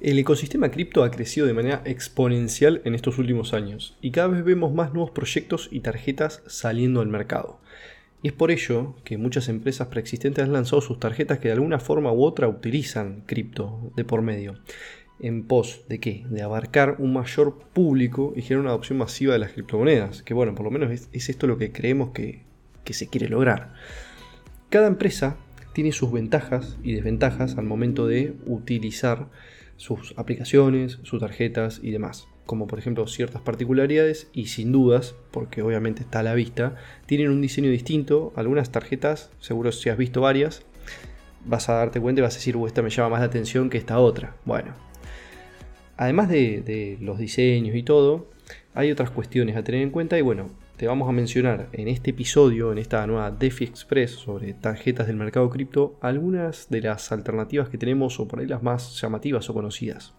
El ecosistema cripto ha crecido de manera exponencial en estos últimos años y cada vez vemos más nuevos proyectos y tarjetas saliendo al mercado. Y es por ello que muchas empresas preexistentes han lanzado sus tarjetas que de alguna forma u otra utilizan cripto de por medio. ¿En pos de qué? De abarcar un mayor público y generar una adopción masiva de las criptomonedas. Que bueno, por lo menos es, esto lo que creemos que, que se quiere lograr. Cada empresa tiene sus ventajas y desventajas al momento de utilizar sus aplicaciones, sus tarjetas y demás. Como por ejemplo ciertas particularidades y sin dudas, porque obviamente está a la vista, tienen un diseño distinto. Algunas tarjetas, seguro si has visto varias, vas a darte cuenta y vas a decir, esta me llama más la atención que esta otra. Bueno, además de, de los diseños y todo, hay otras cuestiones a tener en cuenta y bueno, te vamos a mencionar en este episodio, en esta nueva DeFi Express sobre tarjetas del mercado cripto, algunas de las alternativas que tenemos o por ahí las más llamativas o conocidas.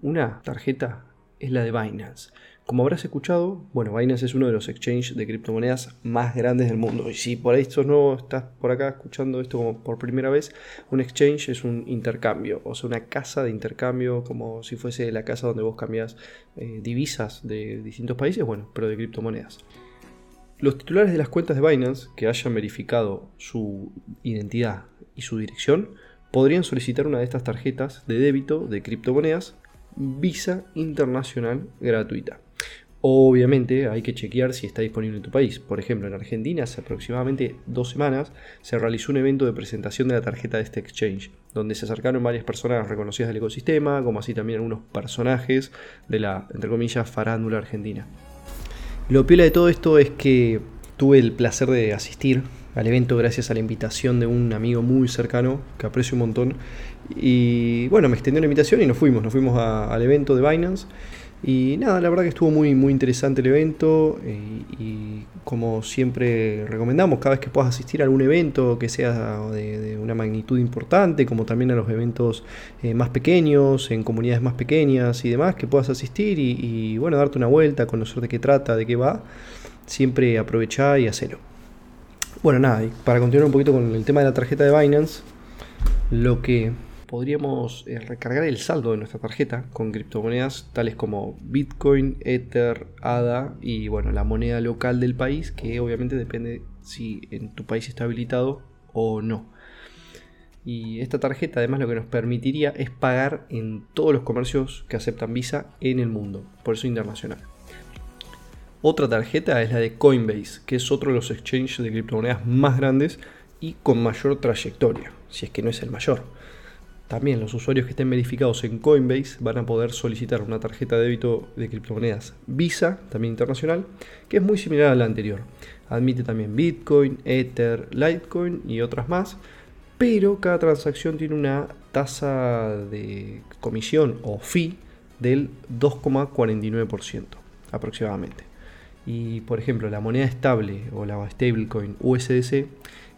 Una tarjeta es la de Binance. Como habrás escuchado, bueno, Binance es uno de los exchanges de criptomonedas más grandes del mundo. Y si por ahí no estás por acá escuchando esto como por primera vez, un exchange es un intercambio, o sea, una casa de intercambio, como si fuese la casa donde vos cambias eh, divisas de distintos países, bueno, pero de criptomonedas. Los titulares de las cuentas de Binance que hayan verificado su identidad y su dirección podrían solicitar una de estas tarjetas de débito de criptomonedas Visa Internacional gratuita. Obviamente hay que chequear si está disponible en tu país. Por ejemplo, en Argentina hace aproximadamente dos semanas se realizó un evento de presentación de la tarjeta de este exchange, donde se acercaron varias personas reconocidas del ecosistema, como así también algunos personajes de la, entre comillas, farándula argentina. Lo piola de todo esto es que tuve el placer de asistir al evento gracias a la invitación de un amigo muy cercano que aprecio un montón. Y bueno, me extendió la invitación y nos fuimos, nos fuimos al evento de Binance. Y nada, la verdad que estuvo muy, muy interesante el evento eh, y, como siempre recomendamos, cada vez que puedas asistir a algún evento que sea de, una magnitud importante, como también a los eventos eh, más pequeños, en comunidades más pequeñas y demás, que puedas asistir y, bueno, darte una vuelta, conocer de qué trata, de qué va, siempre aprovechar y hacerlo. Bueno, nada, para continuar un poquito con el tema de la tarjeta de Binance, lo que podríamos eh, recargar el saldo de nuestra tarjeta con criptomonedas tales como Bitcoin, Ether, ADA y bueno, la moneda local del país, que obviamente depende si en tu país está habilitado o no. Y esta tarjeta además lo que nos permitiría es pagar en todos los comercios que aceptan Visa en el mundo, por eso internacional. Otra tarjeta es la de Coinbase, que es otro de los exchanges de criptomonedas más grandes y con mayor trayectoria, si es que no es el mayor. También los usuarios que estén verificados en Coinbase van a poder solicitar una tarjeta de débito de criptomonedas Visa, también internacional, que es muy similar a la anterior. Admite también Bitcoin, Ether, Litecoin y otras más, pero cada transacción tiene una tasa de comisión o fee del 2,49% aproximadamente. Y por ejemplo, la moneda estable o la stablecoin USDC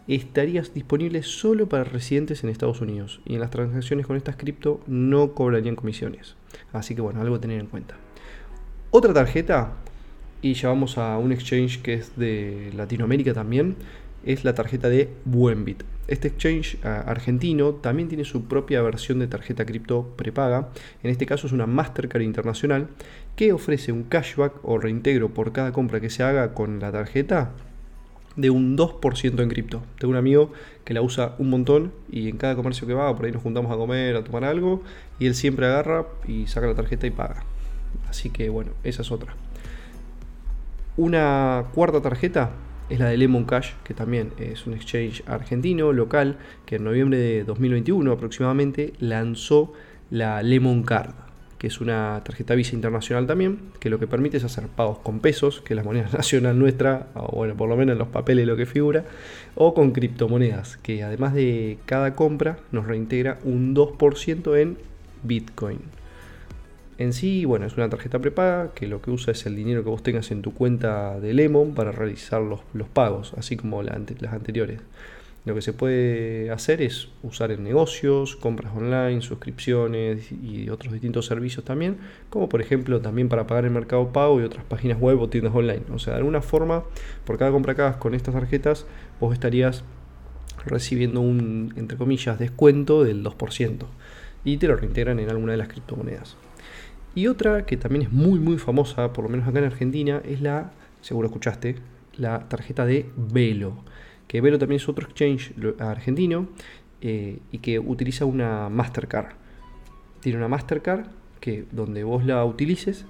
estarías disponible solo para residentes en Estados Unidos y en las transacciones con estas cripto no cobrarían comisiones. Así que bueno, algo a tener en cuenta. Otra tarjeta, y ya vamos a un exchange que es de Latinoamérica también, es la tarjeta de Buenbit. Este exchange ah, argentino también tiene su propia versión de tarjeta cripto prepaga. En este caso es una Mastercard Internacional que ofrece un cashback o reintegro por cada compra que se haga con la tarjeta de un 2% en cripto. Tengo un amigo que la usa un montón y en cada comercio que va, por ahí nos juntamos a comer, a tomar algo, y él siempre agarra y saca la tarjeta y paga. Así que bueno, esa es otra. Una cuarta tarjeta es la de Lemon Cash, que también es un exchange argentino, local, que en noviembre de 2021 aproximadamente lanzó la Lemon Card que es una tarjeta Visa internacional también, que lo que permite es hacer pagos con pesos, que es la moneda nacional nuestra, o bueno, por lo menos en los papeles lo que figura, o con criptomonedas, que además de cada compra nos reintegra un 2% en Bitcoin. En sí, bueno, es una tarjeta prepaga que lo que usa es el dinero que vos tengas en tu cuenta de Lemon para realizar los, pagos, así como las anteriores. Lo que se puede hacer es usar en negocios, compras online, suscripciones y otros distintos servicios también, como por ejemplo también para pagar el mercado pago y otras páginas web o tiendas online. O sea, de alguna forma, por cada compra que hagas con estas tarjetas, vos estarías recibiendo un, entre comillas, descuento del 2%. y te lo reintegran en alguna de las criptomonedas. Y otra que también es muy muy famosa, por lo menos acá en Argentina, es la, seguro escuchaste, la tarjeta de Velo. Que Velo también es otro exchange argentino eh, y que utiliza una Mastercard. Tiene una Mastercard que donde vos la utilices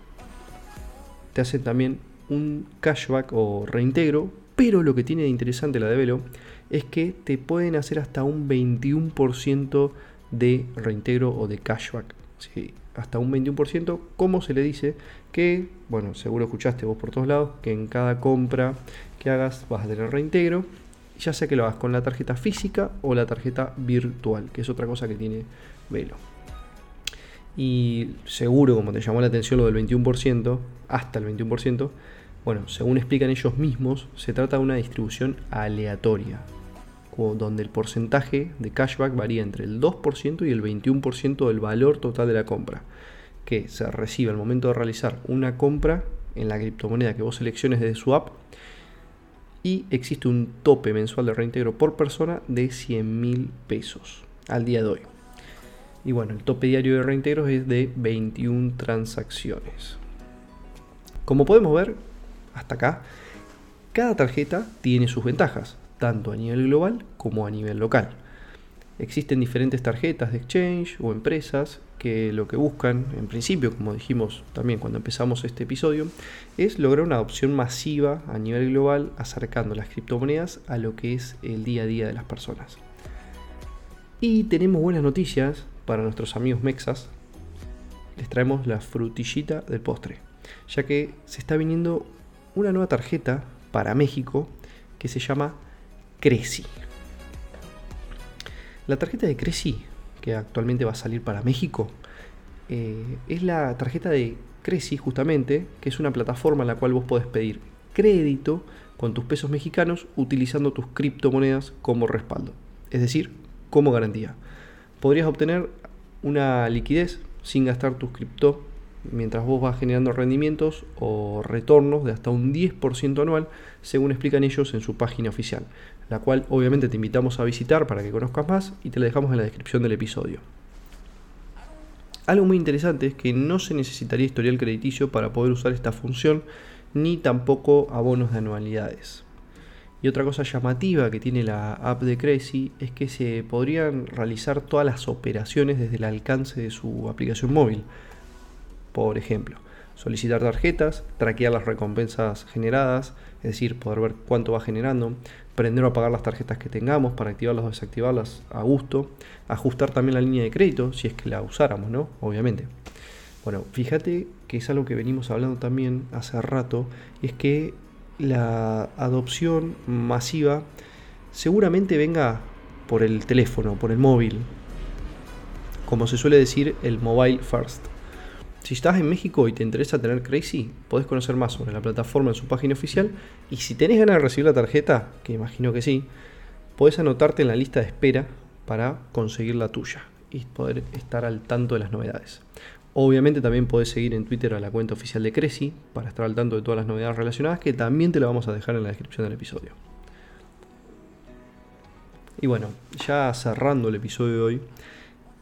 te hacen también un cashback o reintegro, pero lo que tiene de interesante la de Velo es que te pueden hacer hasta un 21% de reintegro o de cashback. Sí, hasta un 21%, como se le dice que, bueno, seguro escuchaste vos por todos lados, que en cada compra que hagas vas a tener reintegro, ya sea que lo hagas con la tarjeta física o la tarjeta virtual, que es otra cosa que tiene Velo. Y seguro, como te llamó la atención lo del 21%, hasta el 21%, bueno, según explican ellos mismos, se trata de una distribución aleatoria, donde el porcentaje de cashback varía entre el 2% y el 21% del valor total de la compra, que se recibe al momento de realizar una compra en la criptomoneda que vos selecciones desde su app y existe un tope mensual de reintegro por persona de 100 mil pesos al día de hoy. Y bueno, el tope diario de reintegros es de 21 transacciones. Como podemos ver, hasta acá, cada tarjeta tiene sus ventajas, tanto a nivel global como a nivel local. Existen diferentes tarjetas de exchange o empresas que lo que buscan, en principio, como dijimos también cuando empezamos este episodio, es lograr una adopción masiva a nivel global acercando las criptomonedas a lo que es el día a día de las personas. Y tenemos buenas noticias para nuestros amigos mexas. Les traemos la frutillita del postre, ya que se está viniendo una nueva tarjeta para México que se llama Creci. La tarjeta de Creci, que actualmente va a salir para México, eh, es la tarjeta de Creci justamente, que es una plataforma en la cual vos podés pedir crédito con tus pesos mexicanos utilizando tus criptomonedas como respaldo, es decir, como garantía. Podrías obtener una liquidez sin gastar tus cripto mientras vos vas generando rendimientos o retornos de hasta un 10% anual, según explican ellos en su página oficial, la cual obviamente te invitamos a visitar para que conozcas más y te la dejamos en la descripción del episodio. Algo muy interesante es que no se necesitaría historial crediticio para poder usar esta función, ni tampoco abonos de anualidades. Y otra cosa llamativa que tiene la app de Crazy es que se podrían realizar todas las operaciones desde el alcance de su aplicación móvil por ejemplo, solicitar tarjetas, traquear las recompensas generadas, es decir, poder ver cuánto va generando, prender o apagar las tarjetas que tengamos para activarlas o desactivarlas a gusto, ajustar también la línea de crédito si es que la usáramos, ¿no? Obviamente. Bueno, fíjate que es algo que venimos hablando también hace rato, y es que la adopción masiva seguramente venga por el teléfono, por el móvil, como se suele decir, el mobile first. Si estás en México y te interesa tener Crazy, podés conocer más sobre la plataforma en su página oficial y si tenés ganas de recibir la tarjeta, que imagino que sí, podés anotarte en la lista de espera para conseguir la tuya y poder estar al tanto de las novedades. Obviamente también podés seguir en Twitter a la cuenta oficial de Crazy para estar al tanto de todas las novedades relacionadas que también te la vamos a dejar en la descripción del episodio. Y bueno, ya cerrando el episodio de hoy,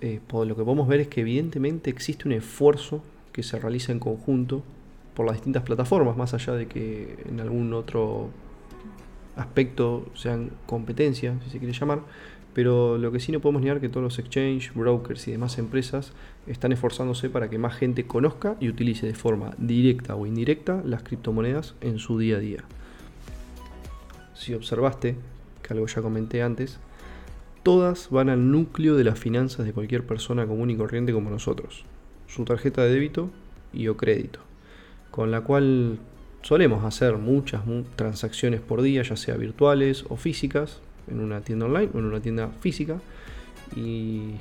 eh, lo que podemos ver es que evidentemente existe un esfuerzo que se realiza en conjunto por las distintas plataformas, más allá de que en algún otro aspecto sean competencias, si se quiere llamar, pero lo que sí no podemos negar que todos los exchange, brokers y demás empresas están esforzándose para que más gente conozca y utilice de forma directa o indirecta las criptomonedas en su día a día. Si observaste, que algo ya comenté antes, todas van al núcleo de las finanzas de cualquier persona común y corriente como nosotros, su tarjeta de débito y o crédito, con la cual solemos hacer muchas transacciones por día, ya sea virtuales o físicas, en una tienda online o en una tienda física, y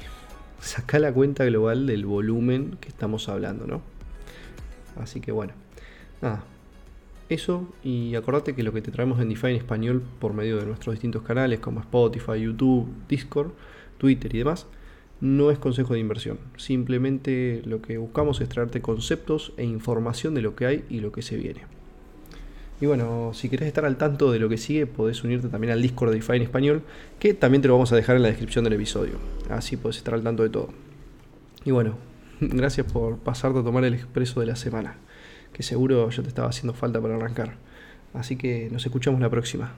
saca la cuenta global del volumen que estamos hablando, ¿no? Así que bueno, nada, eso y acordate que lo que te traemos en DeFi en español por medio de nuestros distintos canales como Spotify, YouTube, Discord, Twitter y demás, no es consejo de inversión. Simplemente lo que buscamos es traerte conceptos e información de lo que hay y lo que se viene. Y bueno, si querés estar al tanto de lo que sigue, podés unirte también al Discord de DeFi en español, que también te lo vamos a dejar en la descripción del episodio. Así podés estar al tanto de todo. Y bueno, gracias por pasarte a tomar el expreso de la semana, que seguro ya te estaba haciendo falta para arrancar. Así que nos escuchamos la próxima.